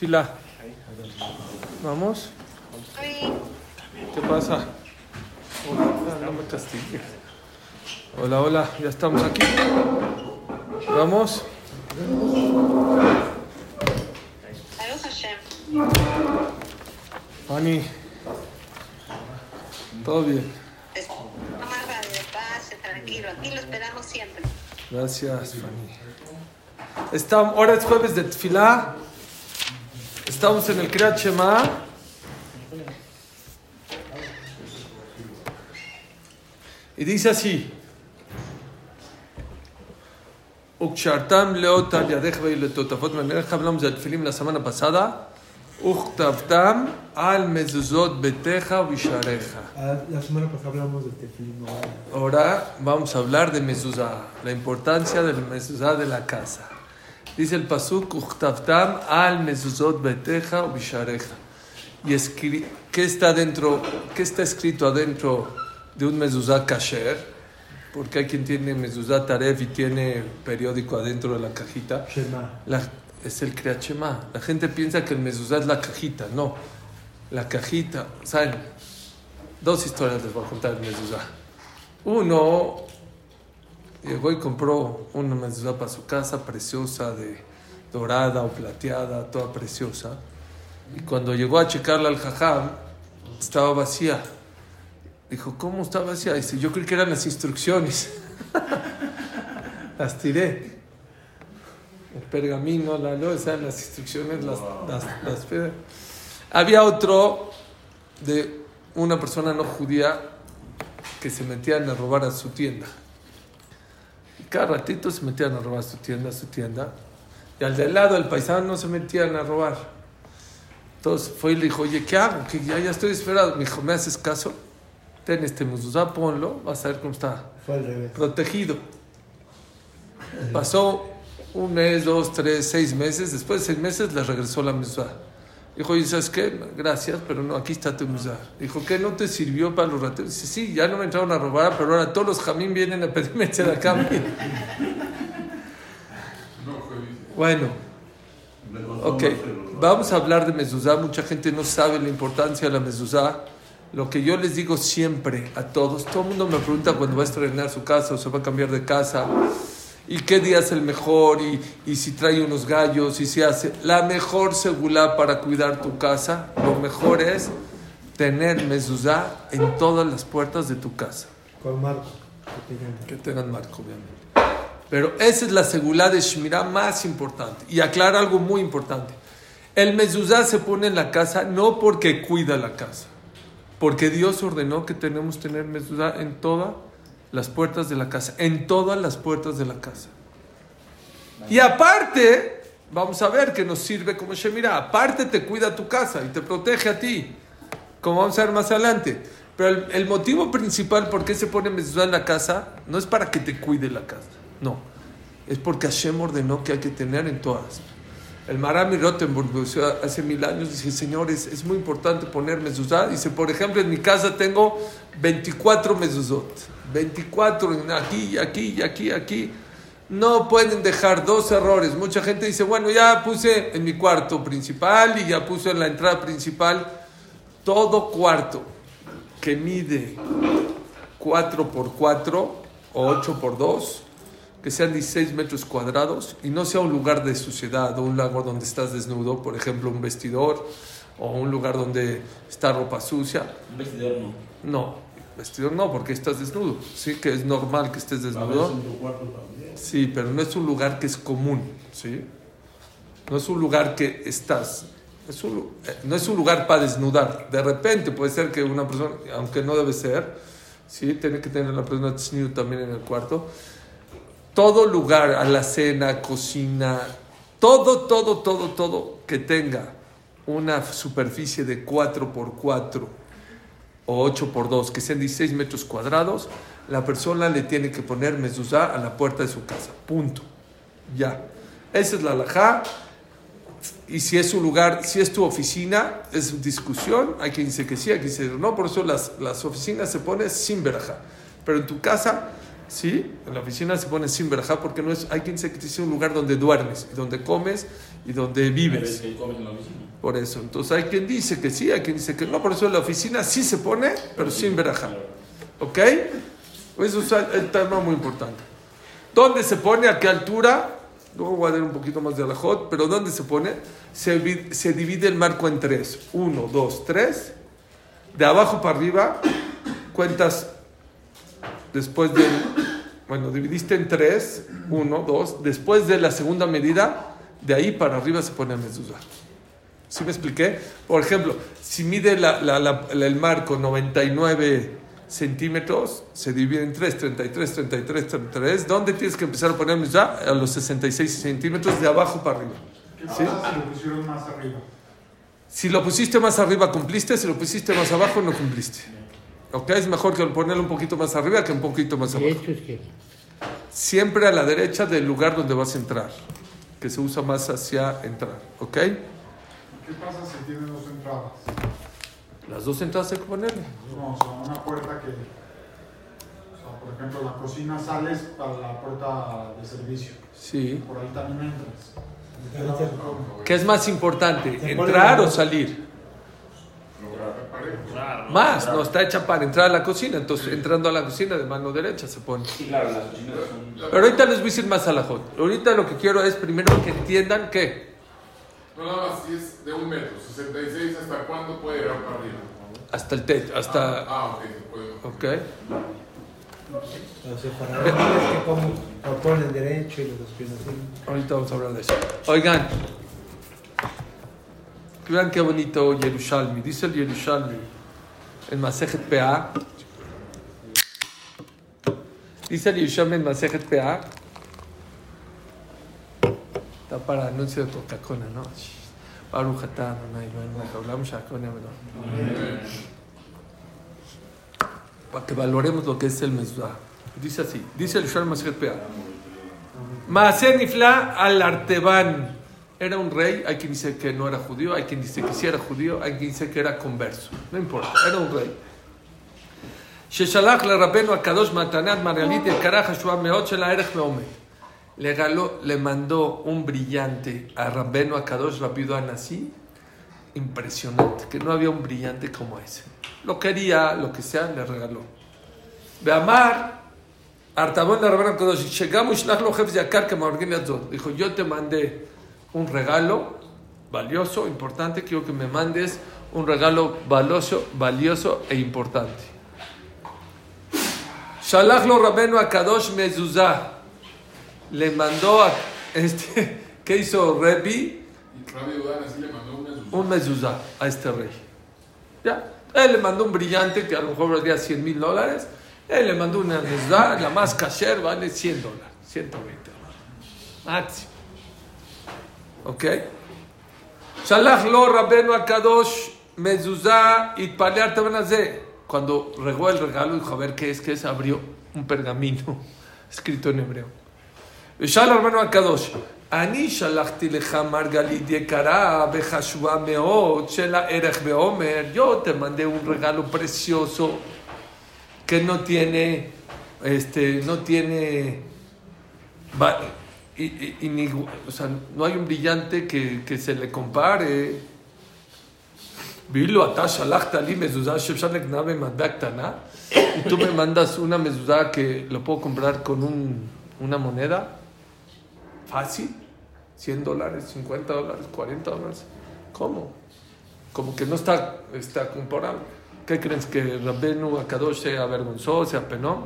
Fila. ¿Vamos? ¿Qué pasa? Hola, no me castigues. Hola, hola, ya estamos aquí. ¿Vamos? Ani. Todo bien. Tranquilo. Aquí lo esperamos siempre. Gracias, Fanny. Estamos, ahora es jueves de Tfilá. Estamos en el Kriyat Shema. Y dice así. Ukshartam leotal yadech ve'iletotafot memelech. Hablamos del Tfilim la semana pasada. Uchtavtam al mezuzot beteja vishareja. Ah, La semana pasada hablamos de tefilín. ¿no? Ahora vamos a hablar de mezuzá, la importancia del mezuzá de la casa. Dice el pasuk, "Uchtavtam al mezuzot beteja o bishareja. Y escri- ¿qué está dentro? ¿Qué está escrito adentro de un mezuzá kasher? Porque hay quien tiene mezuzá taref y tiene periódico adentro de la cajita. Shema. La- es el Kriyat Shema. La gente piensa que el mezuzá es la cajita. No. La cajita, ¿saben? Dos historias les voy a contar del mezuzá. Uno llegó y compró una mezuzá para su casa, preciosa, de dorada o plateada, toda preciosa. Y cuando llegó a checarla al jajam, estaba vacía. Dijo, ¿cómo está vacía? Dice, yo creí que eran las instrucciones. las tiré el pergamino, la losa, las instrucciones, las, las, las pe- Había otro de una persona no judía que se metían a robar a su tienda. Cada ratito se metían a robar su tienda, su tienda. Y al de lado, el paisano, no se metían a robar. Entonces fue y le dijo, oye, ¿qué hago? Que ya, ya estoy esperado. Me dijo, ¿me haces caso? Ten este muzuzá, ponlo, vas a ver cómo está Fue al revés. protegido. Pasó un mes, dos, tres, seis meses. Después de seis meses le regresó la mezuzá. Dijo, ¿y sabes qué? Gracias, pero no, aquí está tu mezuzá. Dijo, ¿qué no te sirvió para los rateros? Dice, sí, ya no me entraron a robar, pero ahora todos los jamín vienen a pedirme de cambio. Bueno, ok, vamos a hablar de mezuzá. Mucha gente no sabe la importancia de la mezuzá. Lo que yo les digo siempre a todos, todo el mundo me pregunta cuando va a estrenar su casa o se va a cambiar de casa, y qué día es el mejor, y, y si trae unos gallos, y si hace. La mejor segula para cuidar tu casa, lo mejor es tener mezuzá en todas las puertas de tu casa. Con Marco. que tengan. Marco, obviamente. Pero esa es la segulá de Shmirá más importante. Y aclara algo muy importante. El mezuzá se pone en la casa no porque cuida la casa, porque Dios ordenó que tenemos tener mezuzá en todas las puertas de la casa, en todas las puertas de la casa. Y aparte, vamos a ver que nos sirve como Shemirá. Aparte te cuida tu casa y te protege a ti, como vamos a ver más adelante. Pero el, motivo principal por qué se pone mezuzá en la casa no es para que te cuide la casa, no. Es porque Hashem ordenó que hay que tener en todas. El Marami Rottenburg hace mil años dice, señores, es muy importante poner mezuzá. Dice, por ejemplo, en mi casa tengo 24 mezuzot. 24 en aquí, aquí, aquí, aquí. No pueden dejar dos errores. Mucha gente dice, bueno, ya puse en mi cuarto principal y ya puse en la entrada principal. Todo cuarto que mide 4 por 4 o 8 por 2, que sean 16 metros cuadrados y no sea un lugar de suciedad o un lugar donde estás desnudo, por ejemplo, un vestidor o un lugar donde está ropa sucia. Un vestidor no. No, vestidor no, porque estás desnudo. Sí, que es normal que estés desnudo. Sí, pero no es un lugar que es común, ¿sí? No es un lugar que estás. Es un eh, no es un lugar para desnudar. De repente puede ser que una persona, aunque no debe ser, ¿sí? Tiene que tener la persona desnuda también en el cuarto. Todo lugar, a la cena, cocina, todo, todo, todo, todo que tenga una superficie de 4 por 4 o 8 por 2, que sean 16 metros cuadrados, la persona le tiene que poner mezuzá a la puerta de su casa. Punto. Ya. Esa es la alajá. Y si es un lugar, si es tu oficina, es discusión. Hay quien dice que sí, hay quien dice que no. Por eso las, las oficinas se ponen sin verajá. Pero en tu casa, ¿Sí? En la oficina se pone sin verajá porque no es, hay quien dice que es un lugar donde duermes, donde comes y donde vives. que comes en la oficina. Por eso. Entonces hay quien dice que sí, hay quien dice que no. Por eso la oficina sí se pone, pero sin verajá. ¿Ok? Eso es el tema muy importante. ¿Dónde se pone? ¿A qué altura? Luego voy a dar un poquito más de alajot, pero ¿dónde se pone? Se, vi- se divide el marco en tres. Uno, dos, tres. De abajo para arriba, cuentas después del... Bueno, dividiste en tres. Uno, dos. Después de la segunda medida, de ahí para arriba se pone el mezuzá. ¿Sí me expliqué? Por ejemplo, si mide la- la- la- el marco 99 centímetros, se divide en 3, 33, 33, 33. ¿Dónde tienes que empezar a poner mezuzá? A los 66 centímetros de abajo para arriba. ¿Qué ¿Sí? pasa si lo pusieron más arriba? Si lo pusiste más arriba, cumpliste. Si lo pusiste más abajo, no cumpliste. ¿Ok? Es mejor que ponerlo un poquito más arriba que un poquito más abajo. Siempre a la derecha del lugar donde vas a entrar. Que se usa más hacia entrar. ¿Ok? ¿Qué pasa si tiene dos entradas? Las dos entradas hay que ponerle. No, o sea, una puerta que, o sea, por ejemplo, la cocina sales para la puerta de servicio. Sí. Por ahí también entras. ¿Qué es más importante? ¿Entrar o salir? Más, no está hecha para entrar a la cocina. Entonces, entrando a la cocina de mano derecha se pone. Sí, claro, las cocinas son. Pero ahorita les voy a decir más a la J. Ahorita lo que quiero es primero que entiendan que No, nada más, si es de un metro, 66, ¿hasta cuándo puede llegar para arriba? hasta el techo, hasta. Ah, ok, se puede. ¿Ok? Los separadores que como, lo ponen derecho y los pies así. Ahorita vamos a hablar de eso. Oigan, vean qué bonito Yerushalmi. Dice el Yerushalmi en Masejet PA. Dice el Yerushalmi en Masejet PA. Está para anuncio de Coca-Cola, ¿no? Baruch Hatán, hablamos Para que valoremos lo que es el mezuzá. Dice así, dice el Shalom Sharm Pea. Maaser Nifla al Arteban. Era un rey, hay quien dice que no era judío, hay quien dice que sí era judío, hay quien dice que era converso. No importa, era un rey. Sheshalach le rabeno a Kadosh Matanat Maralit el Karaj Meot Shela Erech Meomet. Le, galó- le mandó un brillante a Rabbeno Akadosh Rabido Anasí, impresionante, que no había un brillante como ese. Lo quería, lo que sea, le regaló. Beamar, Artabón le Rabbeno Akadosh, llegamos Shlach lo Jefes Yakar que Maorgin Azot. Dijo, yo te mandé un regalo valioso, importante, quiero que me mandes un regalo valioso, valioso e importante. Shalach lo Rabbenu Akadosh Mezuzah. Le mandó a este, ¿qué hizo Rebi? Le mandó un mezuzá a este rey. Ya, él le mandó un brillante que a lo mejor valía 100 mil dólares. Él le mandó una mezuzá, la más kasher vale 100 dólares, 120 dólares. Máximo. ¿Ok? Shalach lo Rabbenu Akadosh mezuzá y palear Cuando regó el regalo, dijo, a ver qué es, qué es, abrió un pergamino escrito en hebreo. ושאל רבנו הקדוש, אני שלחתי לך מרגלית יקרה וחשובה מאוד של הערך ועומר, yo te mandé un regalo precioso que no tiene, este, no tiene, va- y- y- inigu- o sea, no hay un brillante que, que se le compare. ואילו אתה שלחת לי מזוזה שאפשר לקנה במטבע קטנה, y tú me mandas una mezuzá que lo puedo comprar con un- una moneda fácil, 100 dólares, 50 dólares, 40 dólares. ¿Cómo? Como que no está, está comparable. ¿Qué crees que Rabenu Akadosh se avergonzó, se apenó?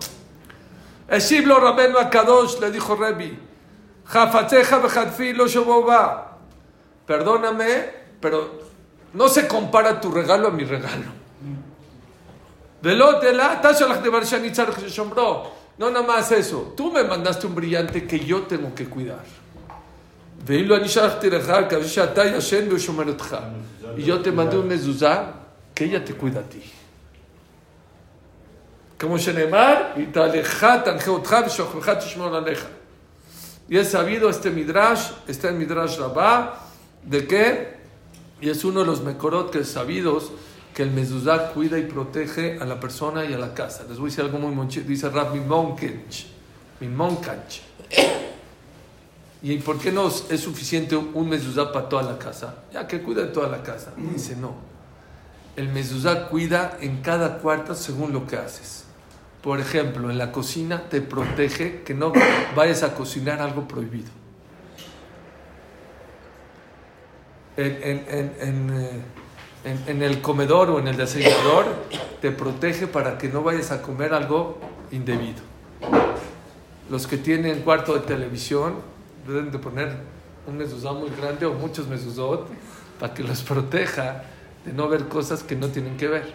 Eshiblo Rabenu Akadosh le dijo Rebi, Jafateja lo shoboba. Perdóname, pero no se compara tu regalo a mi regalo. Velotela, tashalach de. No, nada más eso. Tú me mandaste un brillante que yo tengo que cuidar. Y yo te mandé un mezuzá que ella te cuida a ti. Como Shenemar, y Y es sabido este Midrash, está en Midrash Rabá, de que, y es uno de los Mekorot que es sabidos, que el mezuzá cuida y protege a la persona y a la casa. Les voy a decir algo muy monchi, dice Rabbi Monkench. min moncanch. ¿Y por qué no es suficiente un mezuzá para toda la casa? Ya que cuida de toda la casa. Dice, no. El mezuzá cuida en cada cuarto según lo que haces. Por ejemplo, en la cocina te protege que no vayas a cocinar algo prohibido. En, en- en- en, eh, en- en el comedor o en el desayunador te protege para que no vayas a comer algo indebido. Los que tienen cuarto de televisión deben de poner un mezuzá muy grande o muchos mezuzot para que los proteja de no ver cosas que no tienen que ver.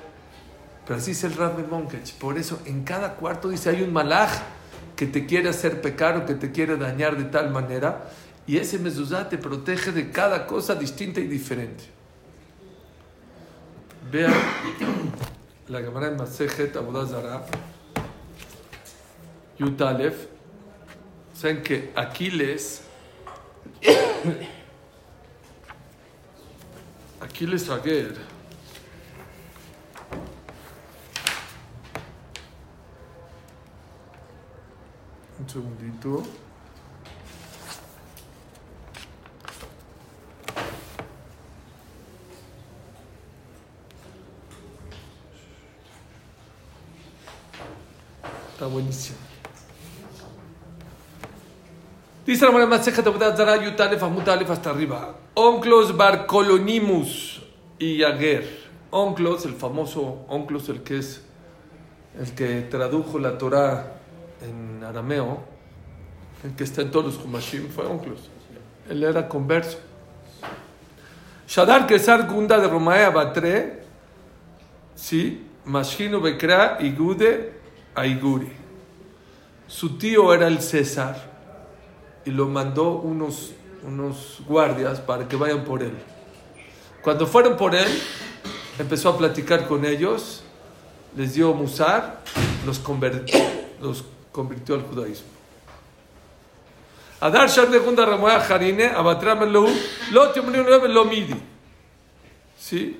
Pero así es el Rab Monkech. Por eso en cada cuarto dice hay un malaj que te quiere hacer pecar o que te quiere dañar de tal manera. Y ese mezuzá te protege de cada cosa distinta y diferente. Vean la Gemara de Masejet Abodazara, Yutalef. Saben que Aquiles, Aquiles Aguer, un segundito. Está buenísimo. Dice la Abodazara, Yutalef Amutalef hasta arriba. Onclos Barcolonimus y Yaguer. Onclos, el famoso Onclos, el que es el que tradujo la Torah en arameo, el que está en todos los Humashim, fue Onclos. Él era converso. Shadar Kesar Gunda de Romaea Batre, sí, Mashinu Bekra Igude Aiguri. Su tío era el César y lo mandó unos, unos guardias para que vayan por él. Cuando fueron por él, empezó a platicar con ellos, les dio musar, los convirtió, los convirtió al judaísmo. Adar Jarine. ¿Sí?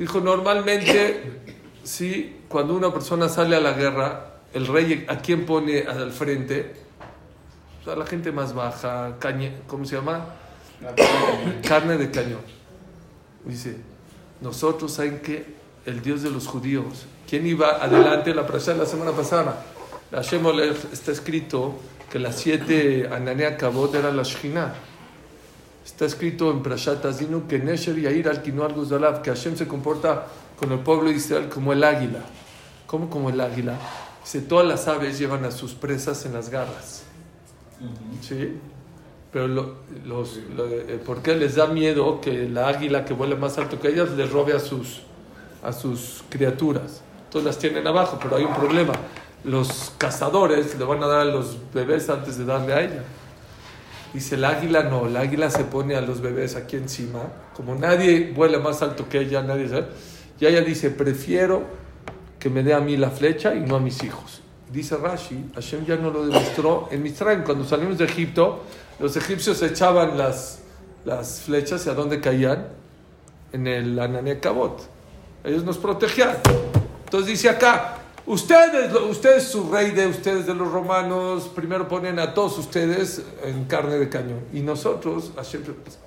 Dijo, normalmente, sí, cuando una persona sale a la guerra, el rey a quién pone al frente, o sea, la gente más baja, cañe, ¿cómo se llama? Carne de cañón. Dice, nosotros saben que el Dios de los judíos, ¿quién iba adelante? La presa la semana pasada, la Hashem Olech, está escrito que las siete Ananea Kabot eran la Shekhinah. Está escrito en Prashat Azinu que Nesher Yair al Guzalav, que Hashem se comporta con el pueblo de Israel como el águila. ¿Cómo como el águila? Dice, todas las aves llevan a sus presas en las garras. ¿Sí? Pero lo- los, lo- eh, ¿por qué les da miedo que la águila que vuela más alto que ellas les robe a sus, a sus criaturas? Entonces las tienen abajo, pero hay un problema. Los cazadores le van a dar a los bebés antes de darle a ella. Dice el águila no, el águila se pone a los bebés aquí encima. Como nadie vuela más alto que ella, nadie sabe. Y ella dice, prefiero que me dé a mí la flecha y no a mis hijos. Dice Rashi, Hashem ya no lo demostró en Mitzrayim. Cuando salimos de Egipto, los egipcios echaban las, las flechas y a dónde caían? En el Ananea Cabot. Ellos nos protegían. Entonces dice acá, ustedes, ustedes su rey de ustedes de los romanos, primero ponen a todos ustedes en carne de cañón. Y nosotros, Hashem,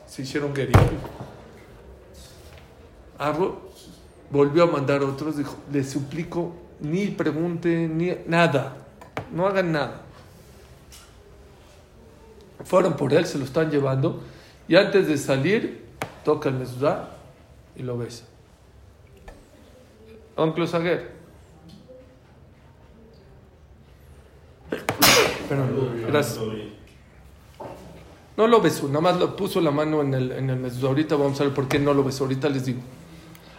se hicieron guerilleros. Arro volvió a mandar otros, dijo, les suplico, ni pregunten, ni nada, no hagan nada. Fueron por él, se lo están llevando, y antes de salir, toca el mesudá y lo besa. Oncle Saguer. Perdón, gracias. No lo besó, nada más lo puso la mano en el, en el mesudá. Ahorita vamos a ver por qué no lo besó, ahorita les digo.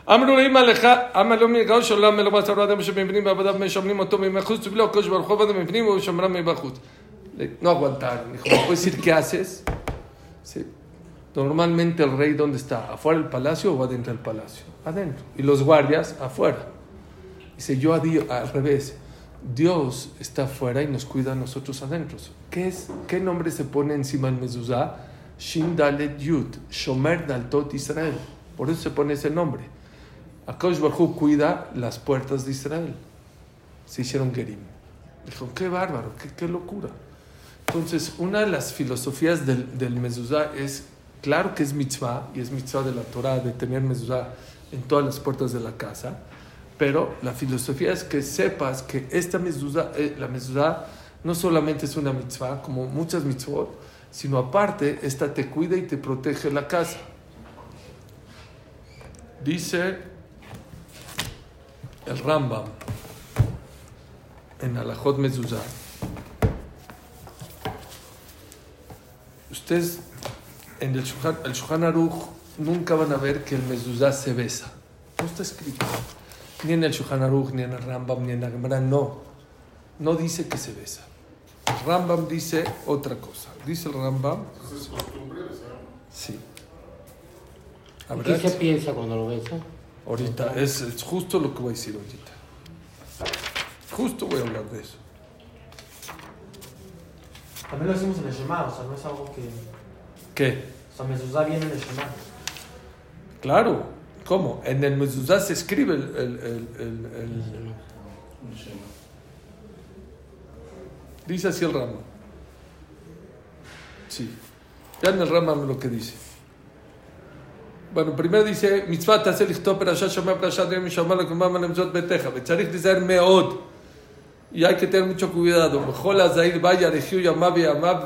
אמרו לאמא לך, אמר לו מגאו שעולם מלא בשר אדם שבפנים ועבדיו משמרים אותו מבחוץ ובלא הקדוש ברוך הוא עבדיו מבפנים ושמרם מבחוץ. No aguantaron. Dijo, ¿me puedes decir qué haces? Sí. Normalmente el rey, ¿dónde está? ¿Afuera del palacio o adentro del palacio? Adentro. Y los guardias, afuera. Dice, yo a Dios, al revés. Dios está afuera y nos cuida a nosotros adentro. ¿Qué, es, ¿Qué nombre se pone encima del mezuzá? Shin Dalet Yud, Shomer Daltot Israel. Por eso se pone ese nombre. Akash Barhu cuida las puertas de Israel. Se hicieron Gerim. Dijo, qué bárbaro, qué, qué locura. Entonces, una de las filosofías del, del mezuzá es, claro que es mitzvah, y es mitzvah de la Torah de tener mezuzá en todas las puertas de la casa, pero la filosofía es que sepas que esta mezuzá, eh, la mezuzá no solamente es una mitzvah, como muchas mitzvot, sino aparte, esta te cuida y te protege la casa. Dice el Rambam en Alajot Mezuzah. Ustedes en el Shulchan, el Aruch nunca van a ver que el Mezuzah se besa. No está escrito. Ni en el Shulchan Aruch, ni en el Rambam, ni en la Gemara, no. No dice que se besa. El Rambam dice otra cosa. Dice el Rambam, es costumbre besar. sí. ¿Qué ¿Habrá- se piensa cuando lo besa? Ahorita, es, es justo lo que voy a decir ahorita. Justo voy a hablar de eso. También lo hacemos en el Shema, o sea, no es algo que. ¿Qué? O sea, mezuzá viene en el Shema. Claro. ¿Cómo? En el mezuzá se escribe el... el, el, el- el- dice así el Rama. Sí. Ya en el Rama lo que dice. Bueno, primero dice, מצוות תעשה לכתוב פרשה שומע פרשת יום משמר לקומם על המצוות ביתך, וצריך להיזהר מאוד. y hay que tener mucho cuidado. Mejor vaya,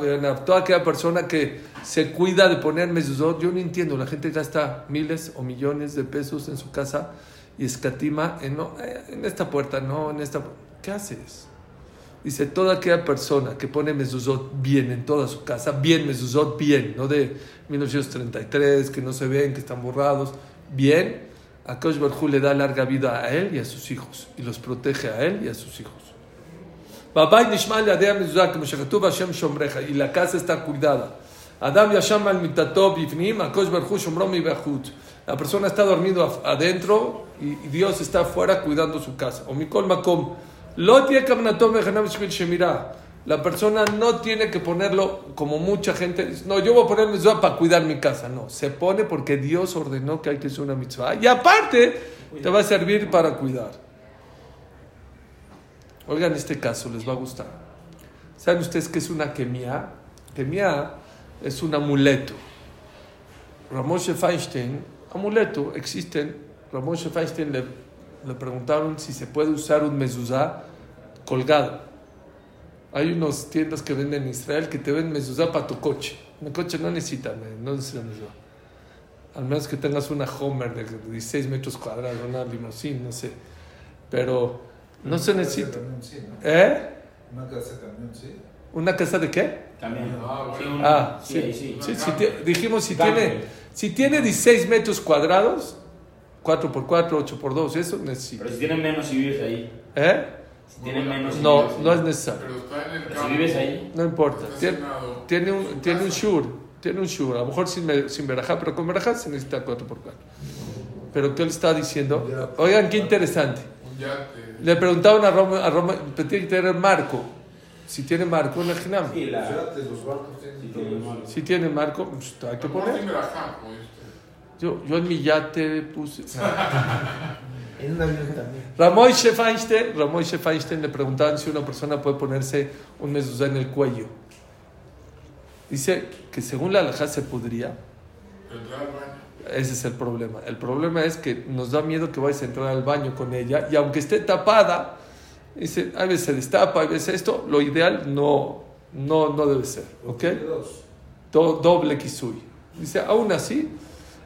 Venab. Toda aquella persona que se cuida de poner mezuzot, yo no entiendo. La gente gasta miles o millones de pesos en su casa y escatima en, no, eh, en esta puerta, no en esta. ¿Qué haces? Dice, toda aquella persona que pone mezuzot bien en toda su casa, bien mezuzot, bien, no de 1933, que no se ven, que están borrados, bien, a Kosh le da larga vida a él y a sus hijos, y los protege a él y a sus hijos. Nishmal como Hashem y la casa está cuidada. Adam al Shomrom La persona está dormido adentro y Dios está afuera cuidando su casa. Makom. La persona no tiene que ponerlo como mucha gente. Dice, no, yo voy a poner mitzvah para cuidar mi casa. No, se pone porque Dios ordenó que hay que hacer una mitzvah. Y aparte, te va a servir para cuidar. Oigan este caso, les va a gustar. ¿Saben ustedes qué es una kemia? Kemia es un amuleto. Ramoshe Feinstein, amuleto, existen. Ramoshe Feinstein le, le preguntaron si se puede usar un mezuzá colgado. Hay unas tiendas que venden en Israel que te venden mezuzá para tu coche. Mi coche no necesita, no necesita mezuzá. Al menos que tengas una Homer de 16 metros cuadrados, una limusina, no sé. Pero no se necesita. ¿Eh? Una casa de camión, sí. ¿Una casa de qué? También. Ah, Sí, un- Ah, sí, sí. ahí sí. Sí, dijimos si Cambio. tiene, si tiene 16 metros cuadrados, 4x4, 8x2, eso necesita. Pero si tienen menos si vives ahí. ¿Eh? Si tienen menos si No, vives ahí. no es necesario. Pero está en el campo. si vives ahí. No importa. Tiene, tiene un, tiene un shur. Tiene un shur. A lo mejor sin, sin verajá, pero con verajá se necesita 4x4. Pero ¿qué le está diciendo? Oigan, qué interesante. Yate. Le preguntaban a Roma, a Roma tiene que tener marco. Si tiene marco, en el ginam. Sí, la. Si tiene marco, pues hay que poner. Yo, yo en mi yate puse. En un avión también. Ramoy Feinstein, Ramoy Feinstein le preguntaban si una persona puede ponerse un mezuzá en el cuello. Dice que según la alajá se podría. Ese es el problema. El problema es que nos da miedo que vayas a entrar al baño con ella y aunque esté tapada, dice, a veces se destapa, a veces esto, lo ideal no, no, no debe ser. ¿Ok? Do- doble kisui. Dice, aún así,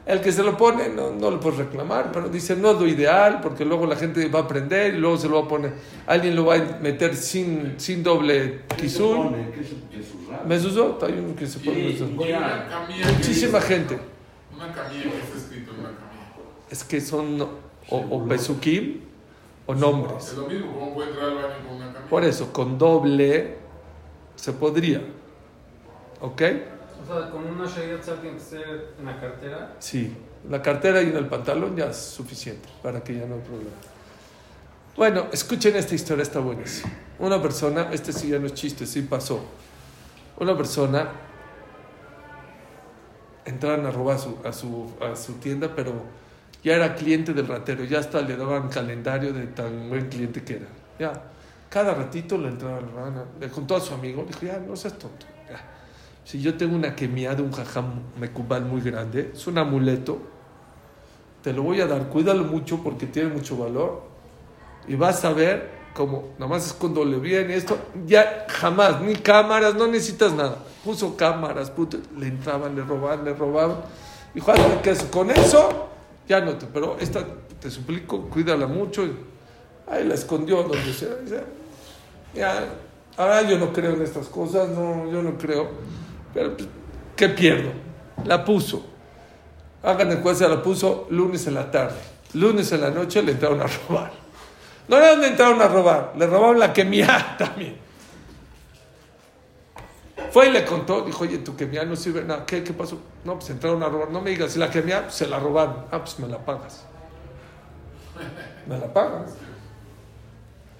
el que se lo pone no, no lo puedes reclamar, pero dice, no es lo ideal, porque luego la gente va a aprender y luego se lo va a poner, alguien lo va a meter sin, sin doble kisui. Mezuzot, hay uno que se pone Muchísima gente. Una camilla que está escrito en una camilla. Es que son, o, o pesukim o nombres. Es lo mismo, ¿cómo puede entrar al baño con una camisa? Por eso, con doble se podría. ¿Ok? O sea, con una Shayat tiene que ser en la cartera. Sí. La cartera y en el pantalón ya es suficiente para que ya no hay problema. Bueno, escuchen esta historia, está buenísima. Una persona, este sí ya no es chiste, sí pasó. Una persona entraron a robar a su, a su, a su tienda, pero ya era cliente del ratero, ya hasta le daban calendario de tan buen cliente que era. Ya, cada ratito le entraba la rana, le contó a su amigo, dijo, ya, no seas tonto. ya. Si yo tengo una quemia de un jajam mecubal muy grande, es un amuleto, te lo voy a dar, cuídalo mucho porque tiene mucho valor y vas a ver como, nomás es cuando le viene esto, ya jamás, ni cámaras, no necesitas nada. Puso cámaras, puto, le entraban, le robaban, le robaban. Dijo, hazme que eso, con eso, ya no te, pero esta, te suplico, cuídala mucho. Y ahí la escondió donde sea. Ya, ahora yo no creo en estas cosas, no, yo no creo. Pero, pues, ¿qué pierdo? La puso. Hagan el cuenta, la puso lunes en la tarde. Lunes en la noche le entraron a robar. No era donde entraron a robar, le robaron la quemia también. Fue y le contó, dijo, oye, tu quemia no sirve nada. ¿Qué, ¿Qué pasó? No, pues entraron a robar. No me digas, si la quemia se la robaron. Ah, pues me la pagas. Me la pagas.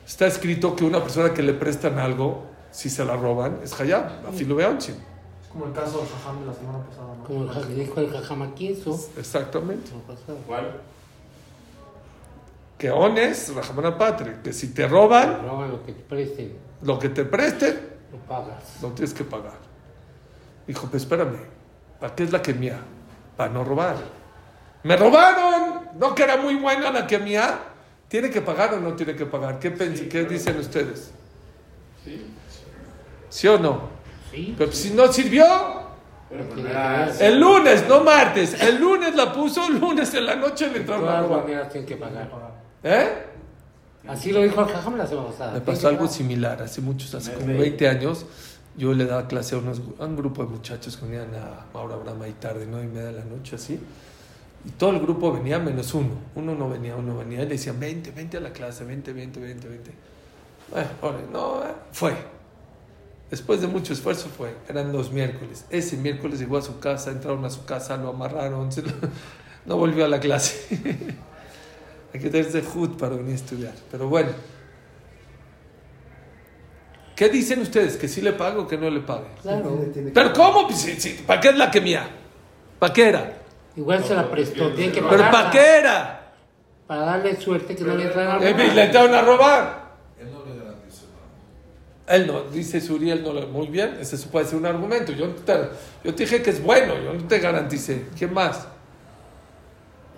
Está escrito que una persona que le prestan algo, si se la roban, es hayab. Así lo vean, Es como el caso de Jajam de la semana pasada, ¿no? Como el dijo el jajamaquí eso. Exactamente. ¿Cuál? Que ones, Rahamana Patria, que si te roban, Roban lo que te presten, lo que te presten, lo pagas. lo tienes que pagar. Dijo, pues espérame, ¿para qué es la que mía? Para no robar. ¡Me robaron! ¿No que era muy buena la que mía? ¿Tiene que pagar o no tiene que pagar? ¿Qué, pens- qué dicen ustedes? ¿Sí o no? Sí. Pero si no sirvió, Tiene el lunes, no martes. El lunes la puso, el lunes en la noche le De entraron a todas robar. maneras tienes que pagar. ¿Eh? Así lo dijo el jajam la semana pasada. Me pasó algo similar, hace muchos, hace Me como reí. 20 años, yo le daba clase a, unos, a un grupo de muchachos que venían a Maura Brama y tarde, nueve y media de la noche, así, y todo el grupo venía menos uno, uno no venía, uno venía, y le decían, vente, vente a la clase, vente, vente, vente, vente. Bueno, órale, no, eh, fue. Después de mucho esfuerzo fue, eran los miércoles. Ese miércoles llegó a su casa, entraron a su casa, lo amarraron, lo- no volvió a la clase. Hay que tenerse hood para venir a estudiar. Pero bueno. ¿Qué dicen ustedes? ¿Que sí le pago o que no le pague? Claro. ¿Pero cómo? Pues, ¿Para qué es la que mía? ¿Para qué era? Igual se la prestó, tiene que ¿Pero pagar. para qué era? Para darle suerte que no le entran a Eh, robar. Le entraron a robar. Él no le garantizó nada. Él no, dice Suriel, no muy bien, ese puede ser un argumento. Yo te, yo te dije que es bueno, yo no te garanticé. ¿Quién más?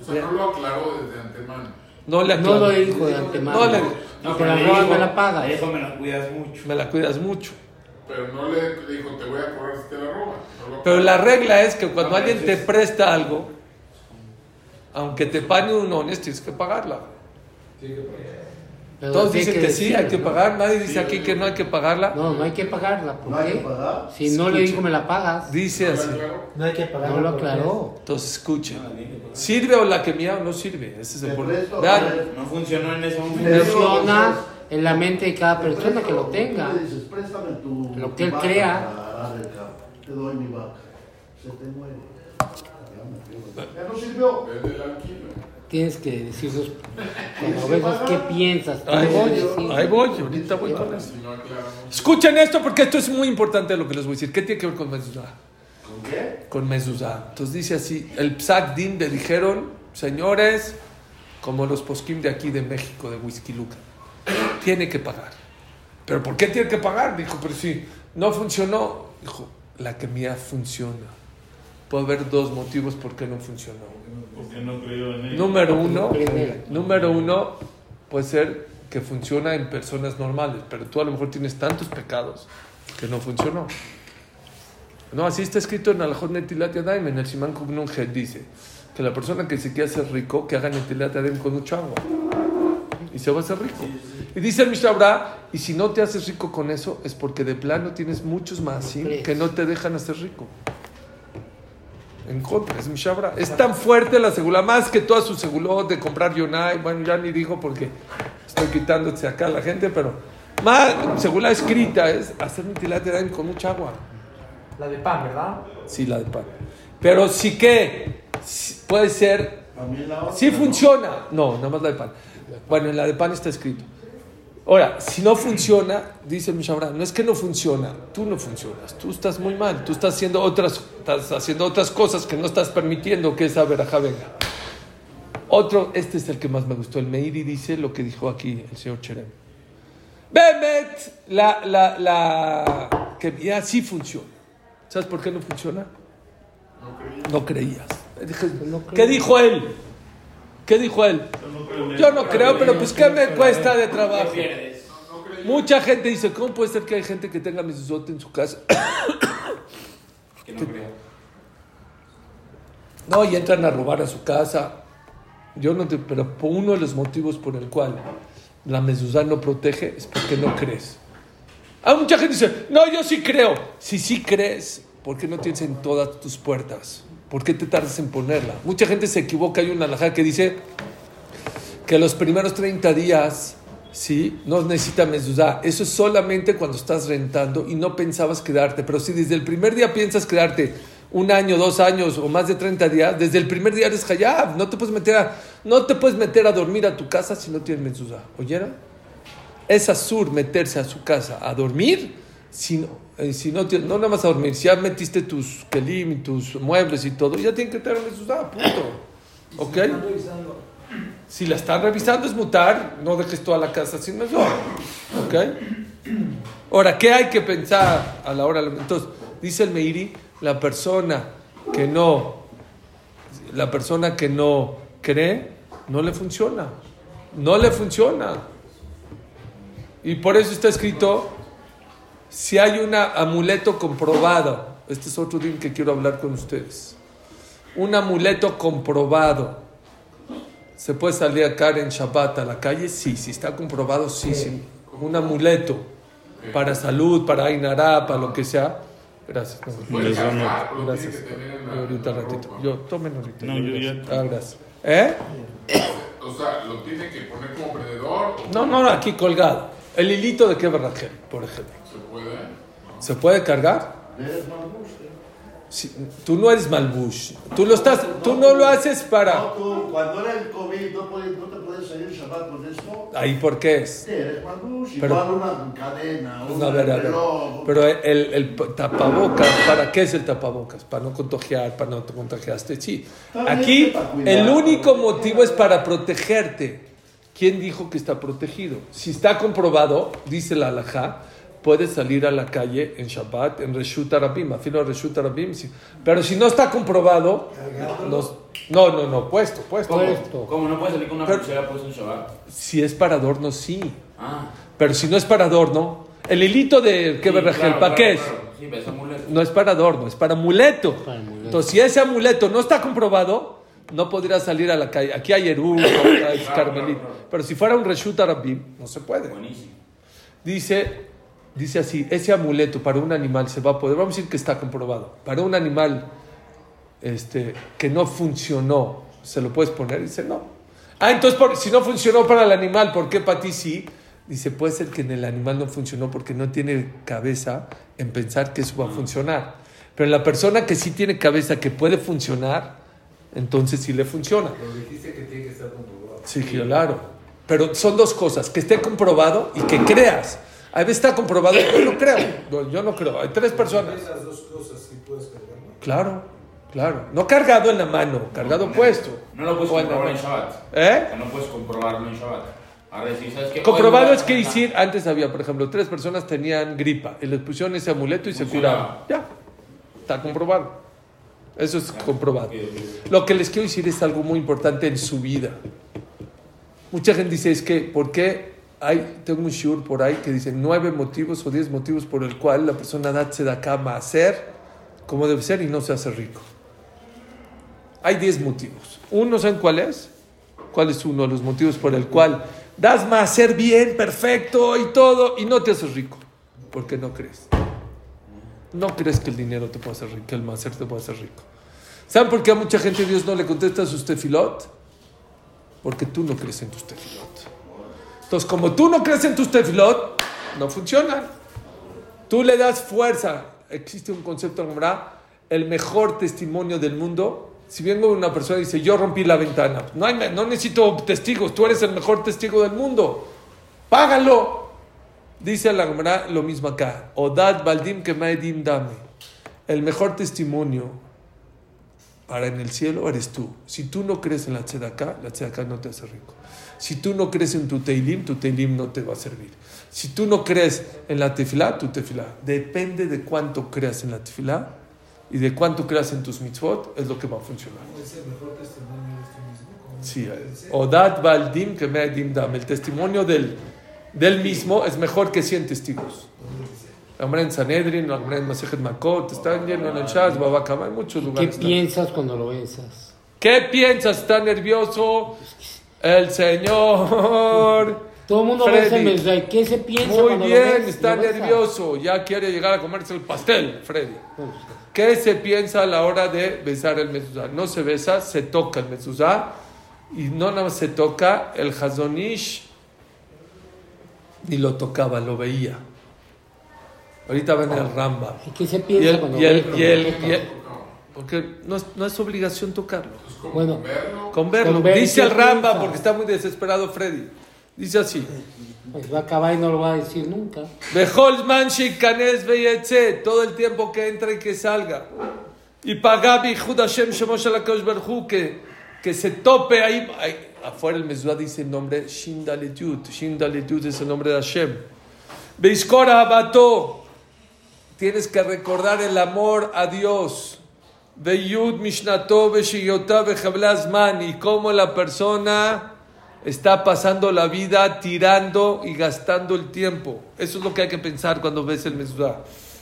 O sea, no lo aclaró desde antemano. No le No lo aclaro. dijo de antemano. No le- No, te la me la pagas. Le dijo, me la cuidas mucho. Me la cuidas mucho. Pero no le dijo, te voy a cobrar si te la. No lo Pero la regla es que cuando alguien te presta algo, aunque te pague un honest, tienes que pagarla. Tiene que pagar. Pero Todos dicen que sí, decir, hay que ¿no? pagar. Nadie dice Sí, aquí que digo no hay que pagarla. No, no hay que pagarla. ¿Por No hay qué? que pagar. Si no le Escucha. dijo, me la pagas. Dice ¿No lo así. No hay que pagar. No lo aclaró. Entonces escuchen. ¿Sirve o la que mía o no sirve? Ese es el problema. No funcionó en ese momento. Funciona en la mente de cada persona que lo tenga. tú le dices, préstame tu, Lo que tu él vaca crea. Te doy mi vaca. Se te muere. Ya no sirvió. Tienes que decirnos cuando veas qué piensas. ahí voy, ahí voy, ahorita voy con eso. Escuchen esto porque esto es muy importante lo que les voy a decir. ¿Qué tiene que ver con mezuzá? ¿Con qué? Con mezuzá. Entonces dice así, el Psak Din le dijeron, señores, como los poskim de aquí de México, de Whisky Luca, tiene que pagar. ¿Pero por qué tiene que pagar? Dijo, pero si no funcionó. Dijo, la que mía funciona. Puede haber dos motivos por qué no funcionó. Porque no creo en él. Número uno, número uno puede ser que funciona en personas normales, pero tú a lo mejor tienes tantos pecados que no funcionó. No, así está escrito en Alajot Netilat Yadayim, en el Het dice que la persona que se quiere hacer rico, que haga Netilat Yadayim con mucha agua y se va a hacer rico. Y dice el Mishnah Berurah, y si no te haces rico con eso, es porque de plano tienes muchos más ¿sí? que no te dejan hacer rico. En contra, es Mishabra. Es tan fuerte la segula, más que toda su segulot de comprar Yonai. Bueno, ya ni digo porque estoy quitándose acá a la gente, pero más segula escrita es hacer mitilat de con mucha agua. La de pan, ¿verdad? Sí, la de pan. Pero sí que puede ser. Sí ¿no? funciona. No, nada más la de pan. Bueno, en la de pan está escrito. Ahora, si no funciona, dice Mishabra, no es que no funciona, tú no funcionas, tú estás muy mal, tú estás haciendo otras, estás haciendo otras cosas que no estás permitiendo que esa verajá venga. Otro, este es el que más me gustó, el Meiri dice lo que dijo aquí el señor Cherem. Bemet, la, la, la, que ya sí funciona. ¿Sabes por qué no funciona? No creías. Dije, ¿Qué dijo él? ¿Qué dijo él? Yo no creo, pero pues ¿qué me cuesta de trabajo? Mucha gente dice, ¿cómo puede ser que hay gente que tenga mezuzot en su casa? Que no creo. No, y entran a robar a su casa. Yo no te, pero uno de los motivos por el cual la mezuzá no protege es porque no crees. Hay mucha gente dice, no, yo sí creo. Si sí crees, ¿por qué no tienes en todas tus puertas? ¿Por qué te tardas en ponerla? Mucha gente se equivoca. Hay una alajá que dice que los primeros 30 días, sí, no necesita mezuzá. Eso es solamente cuando estás rentando y no pensabas quedarte. Pero si desde el primer día piensas quedarte un año, dos años o más de 30 días, desde el primer día eres hayab. No te puedes meter a, no te puedes meter a dormir a tu casa si no tienes mezuzá. ¿Oyeron? Es asur meterse a su casa a dormir si no, eh, si no, tienes- no nada más a dormir. Si ya metiste tus kelim y tus muebles y todo, ya tienen que tener mezuzá, punto. ¿Ok? Si la están revisando es mutar, no dejes toda la casa sin mezuzá. ¿Ok? Ahora, ¿qué hay que pensar a la hora? de- Entonces, dice el Meiri, la persona que no, la persona que no cree, no le funciona. No le funciona. Y por eso está escrito, si hay un amuleto comprobado, este es otro día que quiero hablar con ustedes, un amuleto comprobado, ¿se puede salir acá en Shabbat a la calle? Sí, si está comprobado, sí, sí. Un amuleto para salud, para Ainara, para lo que sea. Gracias. no, Gracias. en la- Ahorita ratito. Yo, tomen ahorita. No, yo ya- Ah, gracias. ¿Eh? O sea, lo tiene que poner como prendedor. No, no, aquí colgado. El hilito de quebra por ejemplo. Se puede. ¿Se puede cargar? Eres malbus, ¿eh? Tú no eres malbush. Tú, lo estás, tú no lo haces No, para... tú, cuando era el COVID, no, no te puedes salir Shabbat con esto. Ahí, ¿por qué es? Eres malbus, Pero- igual una cadena, un No, a ver, a ver. reloj. Pero el, el tapabocas, ¿para qué es el tapabocas? Para no contagiar, para no te contagiaste. Sí. Aquí el único motivo es para protegerte. ¿Quién dijo que está protegido? Si está comprobado, dice la alajá, puedes salir a la calle en Shabbat, en Reshut Arabim, afilo Reshut Arabim. sí. Pero si no está comprobado, los- no, no, no, puesto, puesto. Puesto. ¿Cómo no puedes salir con una Pero- pulsera puesta en Shabbat? Si es para adorno, sí. Ah. Pero si no es para adorno, el hilito de que Sí, ¿para claro, qué es? claro. Sí, pero es amuleto. No es para adorno, es para amuleto. Para amuleto. Entonces, si ese amuleto no está comprobado, no podrás salir a la calle. Aquí hay Eru, hay Carmelita. Pero si fuera un Reshut Arabim, no se puede. Buenísimo. Dice, dice así, ese amuleto para un animal se va a poder, vamos a decir que está comprobado, para un animal este, que no funcionó, ¿se lo puedes poner? Dice, no. Ah, entonces por- si no funcionó para el animal, ¿por qué para ti sí? Dice, puede ser que en el animal no funcionó porque no tiene cabeza en pensar que eso va a funcionar. Pero en la persona que sí tiene cabeza que puede funcionar, entonces sí le funciona. Pero dijiste que tiene que estar comprobado. Sí, claro. Pero son dos cosas, que esté comprobado y que creas. A veces está comprobado, yo no creo. No, yo no creo. Hay tres personas. Esas dos cosas sí puedes cargarlo. Claro, claro. No cargado en la mano, cargado puesto. No lo puedes O en comprobar en mano. Shabbat. ¿Eh? O no puedes comprobarlo en Shabbat. Ahora decir, ¿sabes qué? Comprobado es que decir, antes había, por ejemplo, tres personas tenían gripa y les pusieron ese amuleto y se Funcionaba. curaron. Ya, está comprobado. Eso es comprobado. Lo que les quiero decir es algo muy importante en su vida. Mucha gente dice, es que, ¿por qué hay, tengo un shur por ahí que dice nueve motivos o diez motivos por el cual la persona da tzedakah a hacer como debe ser y no se hace rico? Hay diez motivos. Uno, ¿saben cuál es? ¿Cuál es uno de los motivos por el cual das más hacer bien, perfecto y todo y no te haces rico? Porque no crees. No crees que el dinero te puede hacer rico, que el máser te puede hacer rico. ¿Saben por qué a mucha gente Dios no le contesta sus tefilot? Porque tú no crees en tus tefilot. Entonces, como tú no crees en tus tefilot, no funcionan. Tú le das fuerza. Existe un concepto en el mejor testimonio del mundo. Si vengo una persona y dice, yo rompí la ventana, no, no necesito testigos, tú eres el mejor testigo del mundo. Págalo. Dice la Gemara lo mismo acá. Odad baldim que maedim dame. El mejor testimonio para en el cielo eres tú. Si tú no crees en la tzedakah, la tzedakah no te hace rico. Si tú no crees en tu teilim, tu teilim no te va a servir. Si tú no crees en la tefilá, tu tefilá. Depende de cuánto creas en la tefilá y de cuánto creas en tus mitzvot, es lo que va a funcionar. Es el mejor testimonio de este mismo. Sí, eh, Baldim Dam. El testimonio del, del mismo es mejor que 100 testigos. La en Sanedrin, la en Masejet Makot, están llenos en el Shaz, Babakama, hay muchos ¿Qué lugares. piensas cuando lo besas? ¿Qué piensas? ¿Está nervioso? El Señor. Todo el mundo Freddy. besa el mezuzá. ¿Y qué se piensa Muy cuando lo bien, ves? está nervioso. Ya quiere llegar a comerse el pastel, Freddy. Bueno, ¿Qué se piensa a la hora de besar el mezuzá? No se besa, se toca el mezuzá. Y no nada más se toca, el Hazonish ni lo tocaba, lo veía. Ahorita ven el Ramba. ¿Y qué se Y piensa el, cuando y el, ves? y el- y el- porque no es, no es obligación tocarlo. Bueno, Con verlo. Con ver, Dice ¿qué el Ramba, porque está muy desesperado Freddy. Dice así. pues va a acabar y no lo va a decir nunca. Todo el tiempo que entra y que salga. Y pagabi Hashem Shemosh que, que se tope ahí. Afuera el Mezuzá dice el nombre Shindaletud. Shindaletud es el nombre de Hashem. Beiskora Abato, tienes que recordar el amor a Dios. Beyud Mishnato Beshiyotá Bejablazman, y cómo la persona está pasando la vida tirando y gastando el tiempo. Eso es lo que hay que pensar cuando ves el Mezuzá.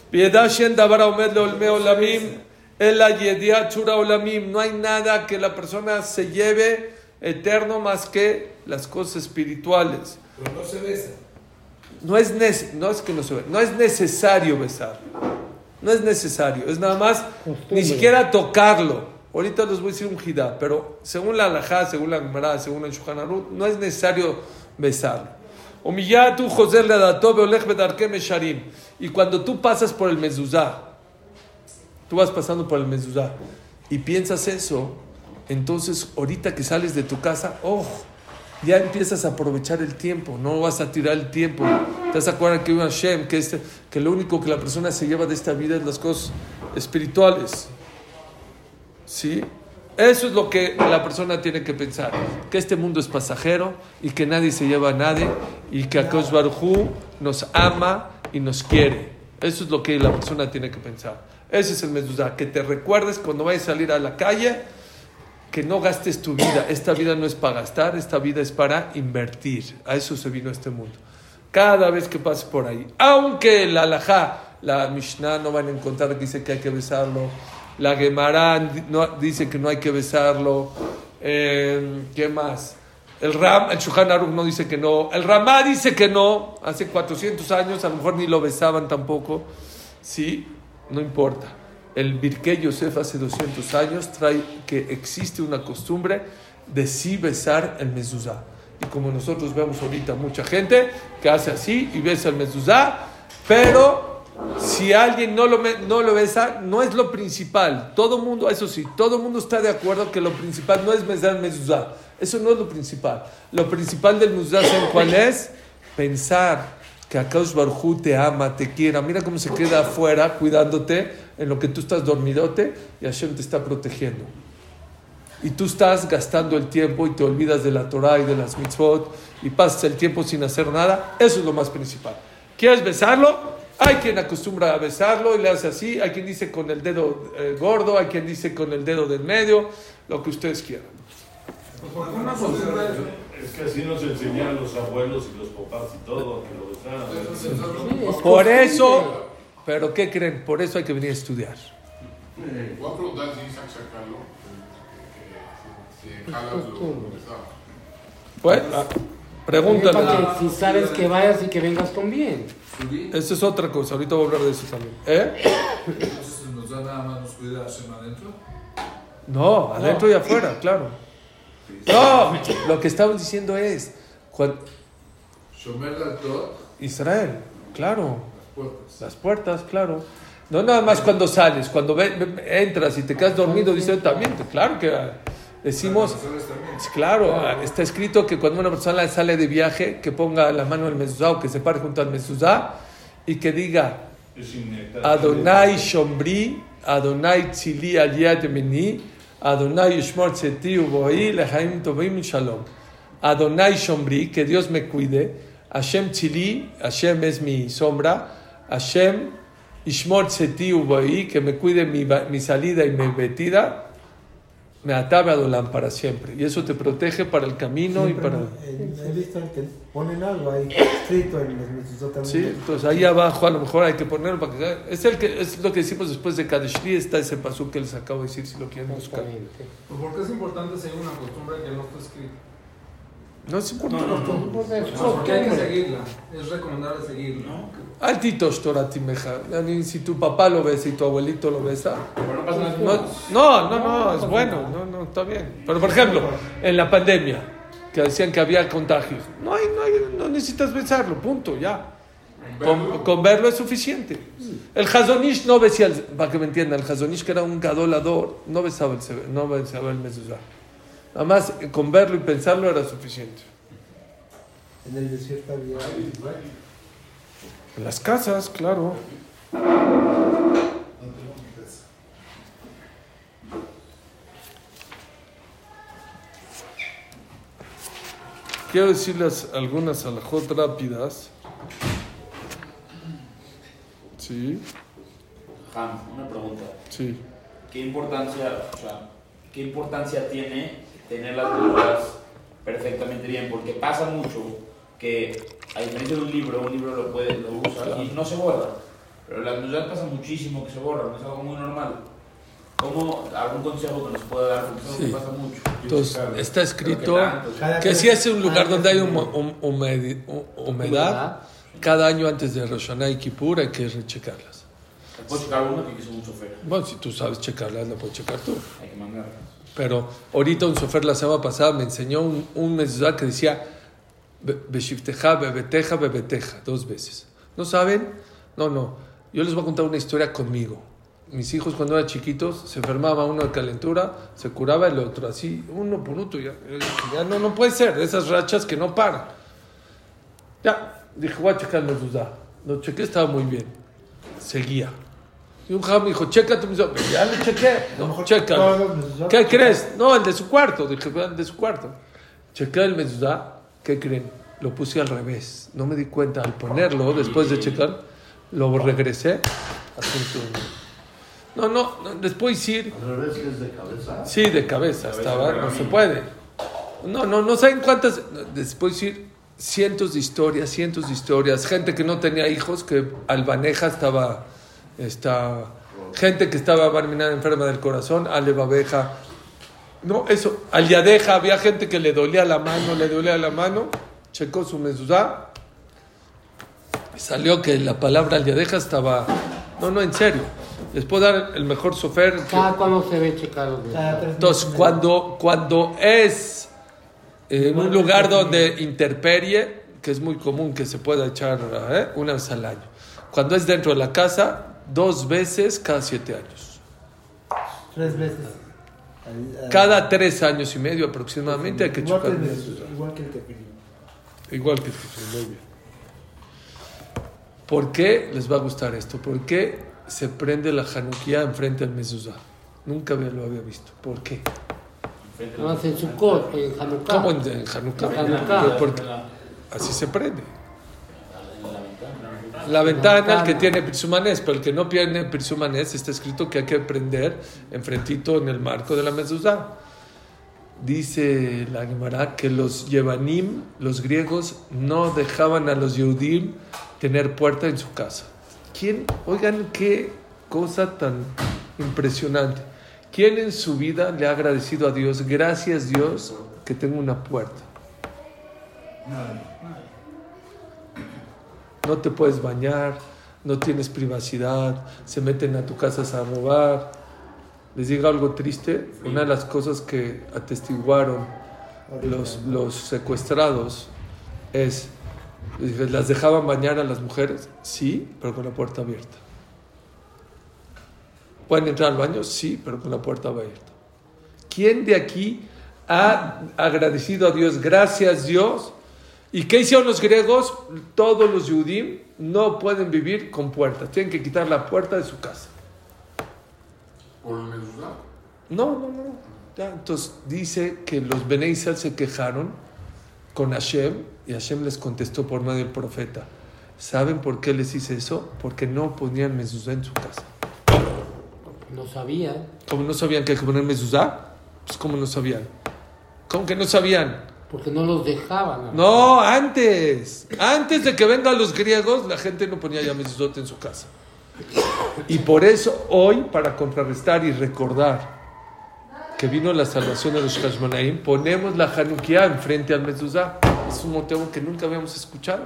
Piedad Shen Omed Leolme Olamim, Ela Yediat Shura Olamim. No hay nada que la persona se lleve eterno más que las cosas espirituales. Pero no se besa. No es, nece- no es que no se ve, no es necesario besar. No es necesario, es nada más Costumbre. ni siquiera tocarlo. Ahorita les voy a decir un jidá, pero según la alajá, según la Gemara, según el Shulchan no es necesario besarlo. Y cuando tú pasas por el mezuzá, tú vas pasando por el mezuzá y piensas eso, entonces ahorita que sales de tu casa, oh, ya empiezas a aprovechar el tiempo, no vas a tirar el tiempo. Te vas a acordar que hay un Hashem, que, este, que lo único que la persona se lleva de esta vida es las cosas espirituales. ¿Sí? Eso es lo que la persona tiene que pensar, que este mundo es pasajero y que nadie se lleva a nadie y que Akash Baruj nos ama y nos quiere. Eso es lo que la persona tiene que pensar. Ese es el mezuzá, que te recuerdes cuando vayas a salir a la calle, que no gastes tu vida. Esta vida no es para gastar, esta vida es para invertir. A eso se vino este mundo. Cada vez que pases por ahí, aunque la alajá, la Mishnah no van a encontrar que dice que hay que besarlo, la Gemara no, dice que no hay que besarlo, eh, ¿qué más? El Ram, el Aruch no dice que no, el Ramá dice que no, hace 400 años a lo mejor ni lo besaban tampoco, sí, no importa. El Birkei Yosef hace 200 años trae que existe una costumbre de sí besar el mezuzá. Y como nosotros vemos ahorita mucha gente que hace así y besa el mezuzá, pero si alguien no lo, no lo besa, no es lo principal. Todo mundo, eso sí, todo mundo está de acuerdo que lo principal no es besar el mezuzá. Eso no es lo principal. Lo principal del mezuzá, ¿saben cuál es? Pensar que Akash Barjú te ama, te quiera. Mira cómo se queda afuera cuidándote en lo que tú estás dormidote y Hashem te está protegiendo. Y tú estás gastando el tiempo y te olvidas de la Torah y de las mitzvot y pasas el tiempo sin hacer nada. Eso es lo más principal. ¿Quieres besarlo? Hay quien acostumbra a besarlo y le hace así. Hay quien dice con el dedo eh, gordo, hay quien dice con el dedo del medio, lo que ustedes quieran. Es que así nos enseñaron los abuelos y los papás y todo, que lo. Por eso, pero ¿qué creen? Por eso hay que venir a estudiar. Voy a preguntar si Isaac sacarlo. Si jalas lo besaba. Pues, ah, pregúntale. Para que si sabes que vayas y que vengas con bien. Eso es otra cosa. Ahorita voy a hablar de eso también. ¿Eh? Entonces nos da nada más nos cuida Hashem adentro. No, adentro y afuera, claro. No, lo que estamos diciendo es Israel, claro. puertas. Las puertas, claro. No nada más cuando sales, cuando ve- ve- entras y te quedas dormido, dice también, claro que ah, decimos, Las claro, ah, está escrito que cuando una persona sale de viaje, que ponga la mano en el mezuzá o que se pare junto al mezuzá y que diga. Adonai Shombri, Adonai Tzili al Yad Mini, Adonai Yishmor Tzeti Uboí, Lehaim Tovim Shalom. Adonai Shombri, que Dios me cuide, Hashem Tzili, Hashem es mi sombra, Hashem Yishmor Tzeti Uboí, que me cuide mi, mi salida y mi metida, me atabe a Dolam para siempre. Y eso te protege para el camino y para... He visto que ponen algo ahí escrito en los también. Sí, entonces ahí abajo a lo mejor hay que ponerlo para que es el que es lo que decimos después de Kadeshli está ese pasú que les acabo de decir si lo quieren buscar. Pues porque es importante seguir una costumbre que no está escrita. No es importante. Pues es No, porque hay que seguirla. Es recomendable seguirla. Altitos Toratimeja. Si tu papá lo besa y tu abuelito lo besa. Pero no pasa nada. No, no, no, no, es bueno, no, no, está bien. Pero por ejemplo, en la pandemia, que decían que había contagio, no hay, no hay, no necesitas besarlo, punto, ya. Con, con verlo es suficiente. El Hazonish no besía, el- para que me entiendan, el Hazonish que era un gadolador, no besaba el, no besaba el mezuzá. Nada más eh, con verlo y pensarlo era suficiente. En el desierto había. Las casas, claro. Quiero decirles algunas alajot rápidas. Sí, Ham, una pregunta. sí. ¿Qué importancia, o sea, qué importancia tiene tener las dudas perfectamente bien? Porque pasa mucho que, a diferencia de un libro, un libro lo puede, lo usa y no se borra. Pero las dudas pasa muchísimo que se borran, es algo muy normal. ¿Cómo, algún consejo que nos pueda dar? Porque es algo Sí. que pasa mucho. Entonces, está escrito que que si es un lugar donde hay tres hum- hum- humedi- hu- humedad, cada año antes de Rosh Hashanah y Kippur hay que rechecarlas. Puedo checar uno que es un chofer. Bueno, si tú sabes checarlas, la puedes checar tú. Hay que mandar. Pero ahorita un sofer la semana pasada me enseñó un, un que decía "Be- Beshifteja, bebeteja, bebeteja, dos veces. ¿No saben? No, no. Yo les voy a contar una historia conmigo. Mis hijos cuando eran chiquitos se enfermaba uno de calentura, se curaba el otro, así, uno por uno. Ya, ya no, no puede ser, esas rachas que no paran. Ya, dije, voy a checar el mezuzá. Lo chequé, estaba muy bien. Seguía. Y un jam me dijo, checa tu mezuzá. Ya lo chequé. No, checa. los ¿Qué crees? No, el de su cuarto. Dije, el de su cuarto. Chequé el mezuzá. ¿Qué creen? Lo puse al revés. No me di cuenta. Al ponerlo, después de checar, lo regresé. No, no, no, les puedo decir. Al revés que es de cabeza. Sí, de cabeza estaba. No se puede. No, no, no saben cuántas. Les puedo decir cientos de historias, cientos de historias. Gente que no tenía hijos, que Albaneja estaba. Está, gente que estaba barminada enferma del corazón, Alebabeja. No, eso, Aliadeja, había gente que le dolía la mano, le dolía la mano, checó su mezuzá, y salió que la palabra Aliadeja estaba. No, no, en serio. Les puedo dar el mejor sofer. que- Cada cuando se ve checado. Entonces, cuando, cuando es en un lugar donde interperie, que es muy común que se pueda echar ¿eh? una vez al año. Cuando es dentro de la casa, dos veces cada siete años. Tres veces. Al- al- Cada tres años y medio aproximadamente hay que igual que chocar. el Igual que el tefilín. Igual que tú, muy bien. ¿Por qué les va a gustar esto? ¿Por qué se prende la Hanukkah enfrente del mezuzá? Nunca lo había visto. ¿Por qué? En Sukkot, en Hanukkah. ¿Cómo en, en Hanukkah? En Hanukkah. Así se prende. La ventana, el que tiene Pirsumanés, pero el que no tiene Pirsumanés, está escrito que hay que prender enfrentito en el marco de la mezuzá. Dice la Gemara que los Yevanim, los griegos, no dejaban a los Yehudim tener puerta en su casa. ¿Quién? Oigan qué cosa tan impresionante. ¿Quién en su vida le ha agradecido a Dios, gracias Dios, que tengo una puerta? Te puedes bañar, no tienes privacidad, se meten a tu casa a robar. les diga algo triste. Una de las cosas que atestiguaron los, los secuestrados es, ¿las dejaban bañar a las mujeres? Sí, pero con la puerta abierta. ¿Pueden entrar al baño? Sí, pero con la puerta abierta. ¿Quién de aquí ha agradecido a Dios? Gracias Dios. ¿Y qué hicieron los griegos? Todos los judíos no pueden vivir con puertas. Tienen que quitar la puerta de su casa. ¿Por el mezuzá? No, no, no. Ya, entonces dice que los Bene Israel se quejaron con Hashem y Hashem les contestó por medio del profeta. ¿Saben por qué les hice eso? Porque no ponían mezuzá en su casa. No sabía. ¿Cómo no sabían que hay que poner mezuzá? Pues ¿cómo no sabían? ¿Cómo que no sabían? Porque no los dejaban. No, antes. Antes de que vengan los griegos, la gente no ponía ya mezuzot en su casa. Y por eso hoy, para contrarrestar y recordar que vino la salvación de los Hashmonaim, ponemos la Hanukkah enfrente al mezuzá. Es un motivo que nunca habíamos escuchado.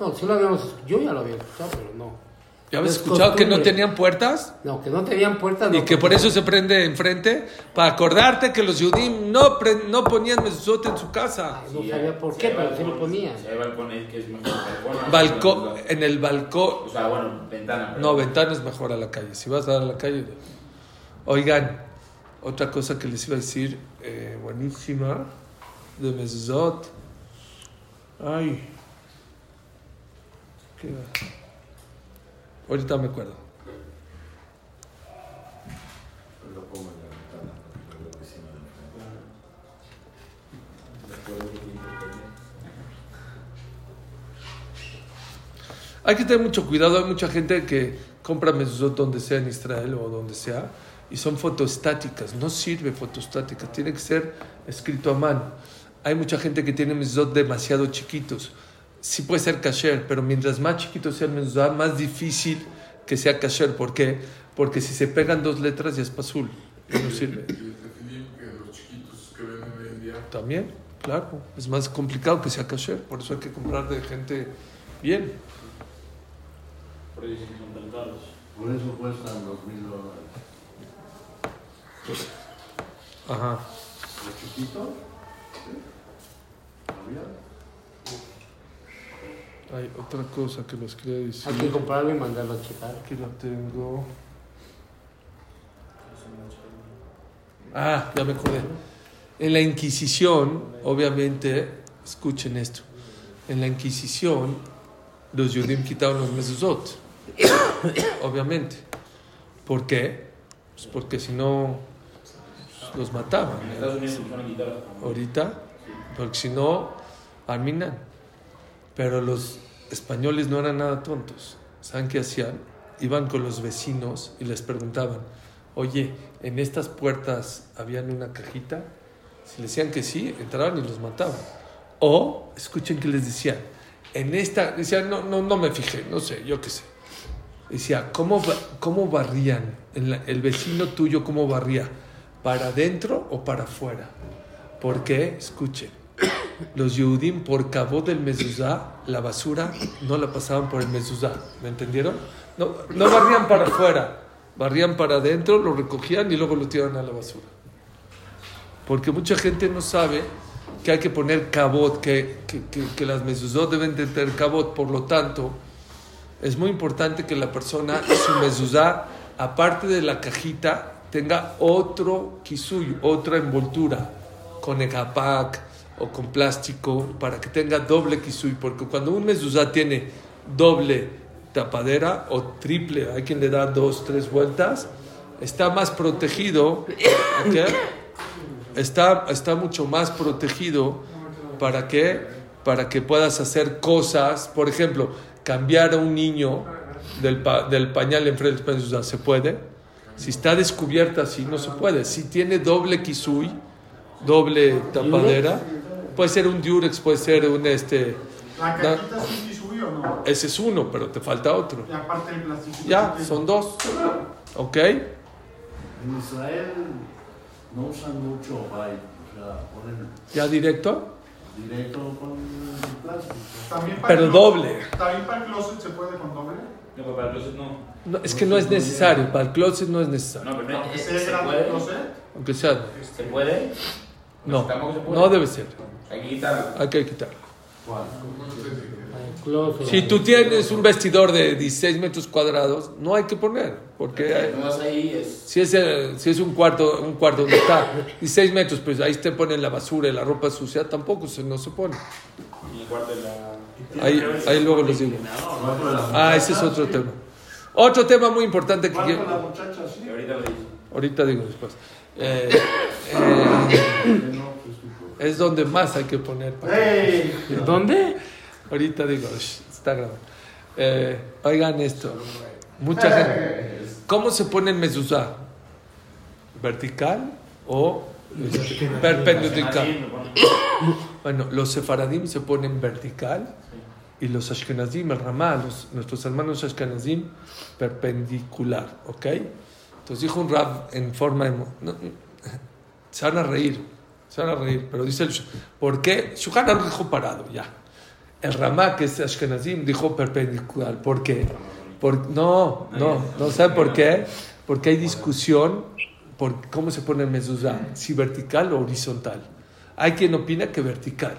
No, sí lo habíamos Yo ya lo había escuchado, pero no. ¿Ya habías Es escuchado que no tenían puertas? No, que no tenían puertas. Y no, que por eso se prende enfrente, para acordarte que los judíos no, pre- no ponían mezuzot en su casa. No sabía por qué, pero sí lo ponía. Si hay balcones, que es mejor balcón. Balcón, en el balcón, O sea, bueno, ventana. pero- No, ventana es mejor a la calle. Si vas a dar a la calle. Oigan, otra cosa que les iba a decir, eh, buenísima, de Mezuzot. Ay. ¿Qué era? Ahorita me acuerdo. Hay que tener mucho cuidado. Hay mucha gente que compra mezuzot donde sea en Israel o donde sea y son fotoestáticas. No sirve fotoestática. Tiene que ser escrito a mano. Hay mucha gente que tiene mezuzot demasiado chiquitos. Sí puede ser kasher, pero mientras más chiquito sea el mezuzot, más difícil que sea kasher. ¿Por qué? Porque si se pegan dos letras ya es pasul. Y no sirve. Y el tefilim que los chiquitos que venden hoy en día. También, claro. Es más complicado que sea kasher. Por eso hay que comprar de gente bien. Por eso cuestan dos mil dólares. Ajá. ¿Los chiquitos? ¿Sí? Hay otra cosa que les quería decir. Hay que comprarlo y mandarlo a checar. Aquí lo tengo. Ah, ya me acordé. En la Inquisición, obviamente, escuchen esto. En la Inquisición, los judíos quitaron los mezuzot. obviamente. ¿Por qué? Pues porque si no, los mataban. Ahorita, porque si no, arminan. Pero los españoles no eran nada tontos. ¿Saben qué hacían? Iban con los vecinos y les preguntaban, oye, ¿en estas puertas habían una cajita? Si les decían que sí, entraban y los mataban. O, escuchen que les decían, en esta, decían, no, no, no me fijé, no sé, yo qué sé. Decía, ¿cómo, cómo barrían? El vecino tuyo, ¿cómo barría? ¿Para adentro o para afuera? ¿Por qué? Escuchen. Los Yehudim, por cabo del mezuzá, la basura no la pasaban por el mezuzá. ¿Me entendieron? No, no barrían para afuera, barrían para adentro, lo recogían y luego lo tiraban a la basura. Porque mucha gente no sabe que hay que poner cabot, que, que, que, las mezuzot deben de tener cabot. Por lo tanto, es muy importante que la persona, su mezuzá, aparte de la cajita, tenga otro kisuy, otra envoltura, con egapac o con plástico, para que tenga doble kisuy. Porque cuando un mezuzá tiene doble tapadera o triple, hay quien le da dos, tres vueltas, está más protegido. ¿ok? está, está mucho más protegido para que, para que puedas hacer cosas, por ejemplo, cambiar a un niño del, pa- del pañal enfrente del mezuzá, ¿se puede? Si está descubierta así, no se puede. Si tiene doble kisui, doble tapadera, puede ser un diurex, puede ser un este... ¿La na- cajita sí sí subió o no? ese es uno, pero te falta otro. Y aparte el plástico. Ya, son dos. ¿Ok? En Israel no usan mucho byte, o sea, ponen ¿Ya directo? directo con plástico. También para Pero el doble. También para el closet se puede con doble. No, pero para el closet no. No, es que no es necesario, para el closet no es necesario. No, pero no, Aunque ¿se sea grande puede? el closet. Aunque sea. ¿Se puede? No, puede. no debe ser. Hay que quitarlo. Hay que closet. Si tú tienes un vestidor de 16 metros cuadrados, no hay que poner, porque hay- si es, el- si es un cuarto, un cuarto donde está 16 metros, pues ahí te ponen la basura y la ropa sucia, tampoco se, no se pone. Ahí, ahí luego les digo. Ah, ese es otro tema. Otro tema muy importante que ¿Cuánto quiero- la muchacha sí? que ahorita lo dice. ahorita digo después. Eh, eh, es donde más hay que poner. ¡Ey! ¿Dónde? Ahorita digo, shh, está grabado. Eh, oigan esto. Mucha gente. ¿Cómo se pone el mezuzá? ¿Vertical o perpendicular? Bueno, los sefaradim se ponen vertical y los ashkenazim, el ramá, los- nuestros hermanos ashkenazim, perpendicular, ¿ok? Entonces dijo un rab en forma de... no, se van a reír, se van a reír, pero dice el... ¿Por qué? Shulchan Aruch dijo parado, ya. El ramá, que es ashkenazim, dijo perpendicular. ¿Por qué? Por, no, no, no, ¿sabe por qué? Porque hay discusión por cómo se pone el mezuzá, si vertical o horizontal. Hay quien opina que vertical.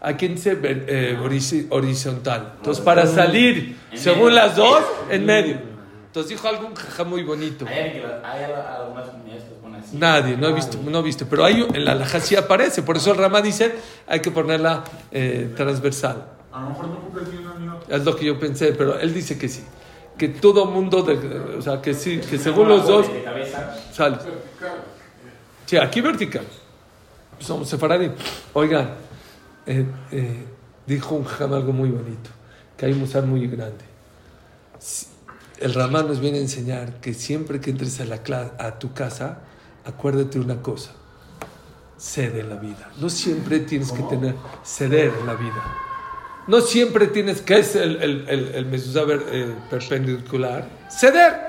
Hay quien dice eh, horiz- horizontal. Entonces, para salir, según las dos, en medio. Entonces dijo algún muy bonito. Hay, algunas comunidades que. Nadie, no he visto, no he visto. Pero hay, en la alajá sí aparece. Por eso el Ramá dice, hay que ponerla eh, transversal. A lo mejor no cumples ni una ni otra. Es lo que yo pensé, pero él dice que sí. Que todo mundo, de- o sea, que sí, que según los dos, sale. Sí, aquí vertical. Somos sefaradí. Oigan, eh, eh, dijo un jam algo muy bonito, que hay un musar muy grande. El Ramán nos viene a enseñar que siempre que entres a, la a tu casa, acuérdate una cosa, cede la vida. No siempre tienes que tener, ceder la vida. No siempre tienes que es el, el, el, el eh, perpendicular, ceder.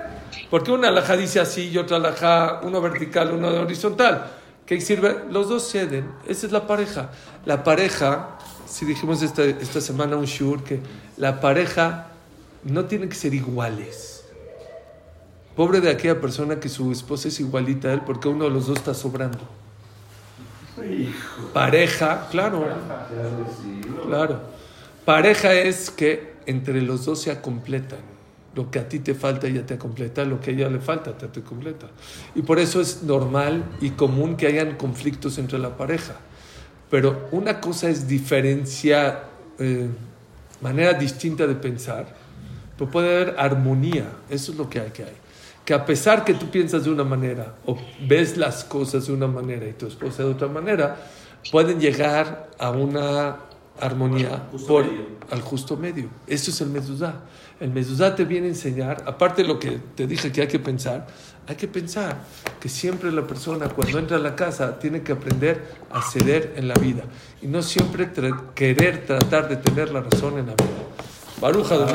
Porque una alhaja dice así y otra alhaja, uno vertical, uno horizontal. ¿Qué sirve? Los dos ceden. Esa es la pareja. La pareja, si dijimos esta, esta semana un shur, que la pareja no tiene que ser iguales. Pobre de aquella persona que su esposa es igualita a él porque uno de los dos está sobrando. Pareja, claro, claro. Pareja es que entre los dos se completan. Lo que a ti te falta ella te completa, lo que a ella le falta te, te completa. Y por eso es normal y común que hayan conflictos entre la pareja. Pero una cosa es diferencia, eh, manera distinta de pensar, pero puede haber armonía. Eso es lo que hay que hay. Que a pesar que tú piensas de una manera o ves las cosas de una manera y tu esposa de otra manera, pueden llegar a una armonía por, al justo medio. Eso es el mezuzá. El mezuzá te viene a enseñar, aparte de lo que te dije que hay que pensar, hay que pensar que siempre la persona cuando entra a la casa tiene que aprender a ceder en la vida y no siempre tra- querer tratar de tener la razón en la vida. Baruja de